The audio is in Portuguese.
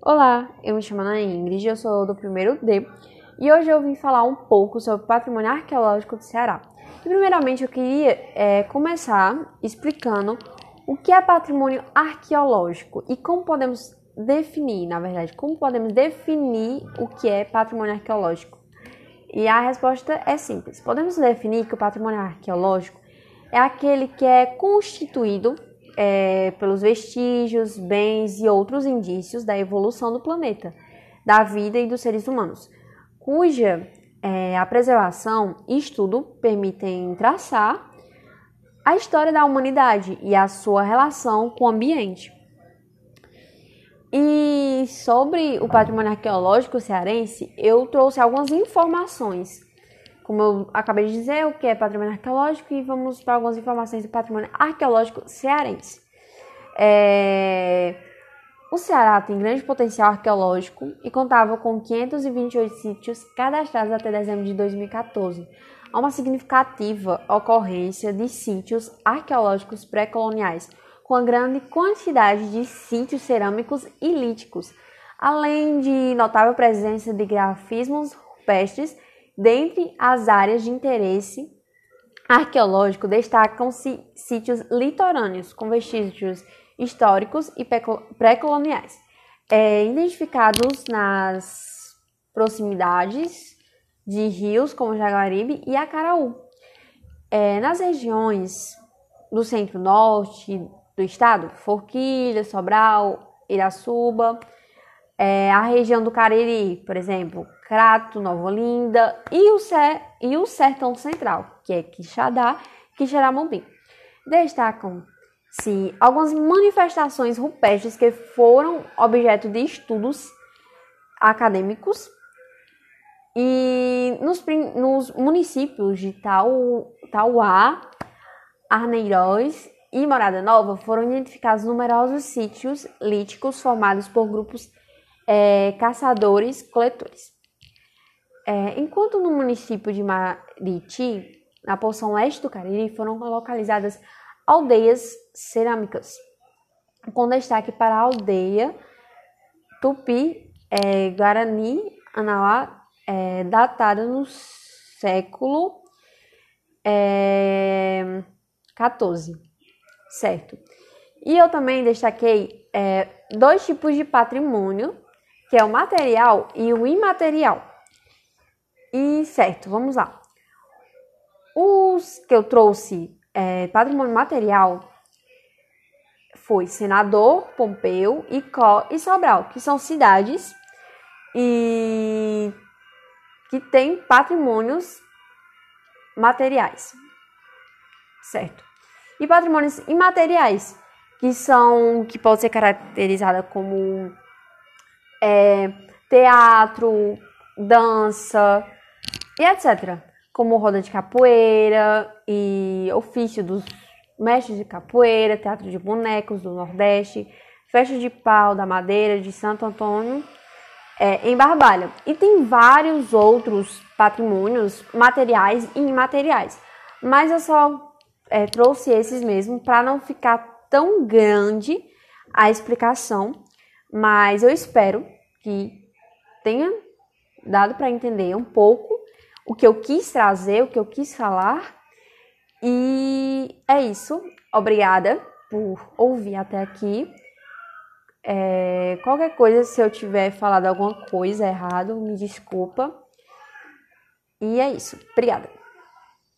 Olá, eu me chamo Ana Ingrid, eu sou do primeiro D e hoje eu vim falar um pouco sobre o patrimônio arqueológico do Ceará. E, primeiramente, eu queria é, começar explicando o que é patrimônio arqueológico e como podemos definir, na verdade, como podemos definir o que é patrimônio arqueológico. E a resposta é simples. Podemos definir que o patrimônio arqueológico é aquele que é constituído é, pelos vestígios, bens e outros indícios da evolução do planeta, da vida e dos seres humanos, cuja é, a preservação e estudo permitem traçar a história da humanidade e a sua relação com o ambiente. E sobre o patrimônio arqueológico cearense, eu trouxe algumas informações como eu acabei de dizer, o que é patrimônio arqueológico e vamos para algumas informações do patrimônio arqueológico cearense. É... O Ceará tem grande potencial arqueológico e contava com 528 sítios cadastrados até dezembro de 2014. Há uma significativa ocorrência de sítios arqueológicos pré-coloniais, com a grande quantidade de sítios cerâmicos e líticos, além de notável presença de grafismos rupestres Dentre as áreas de interesse arqueológico, destacam-se sítios litorâneos com vestígios históricos e pré-coloniais, é, identificados nas proximidades de rios como Jaguaribe e Acaraú. É, nas regiões do centro-norte do estado, Forquilha, Sobral, Irassuba, é, a região do Cariri, por exemplo, Crato, Nova Olinda e o, e o Sertão Central, que é Quixadá e Quixeramobim. Destacam-se algumas manifestações rupestres que foram objeto de estudos acadêmicos e nos, nos municípios de Tau, Tauá, Arneiroz e Morada Nova foram identificados numerosos sítios líticos formados por grupos é, caçadores-coletores. É, enquanto no município de Mariti, na porção leste do Cariri, foram localizadas aldeias cerâmicas, com destaque para a aldeia Tupi é, Guarani Anauá, é, datada no século é, 14, certo? E eu também destaquei é, dois tipos de patrimônio que é o material e o imaterial. E certo, vamos lá. Os que eu trouxe é, patrimônio material foi Senador, Pompeu, Icó e Sobral, que são cidades e que têm patrimônios materiais, certo? E patrimônios imateriais, que são que pode ser caracterizada como é, teatro, dança e etc. Como roda de capoeira e ofício dos mestres de capoeira, teatro de bonecos do Nordeste, festa de pau da madeira de Santo Antônio é, em Barbalha. E tem vários outros patrimônios materiais e imateriais. Mas eu só é, trouxe esses mesmo para não ficar tão grande a explicação mas eu espero que tenha dado para entender um pouco o que eu quis trazer, o que eu quis falar. E é isso. Obrigada por ouvir até aqui. É, qualquer coisa, se eu tiver falado alguma coisa errado, me desculpa. E é isso. Obrigada.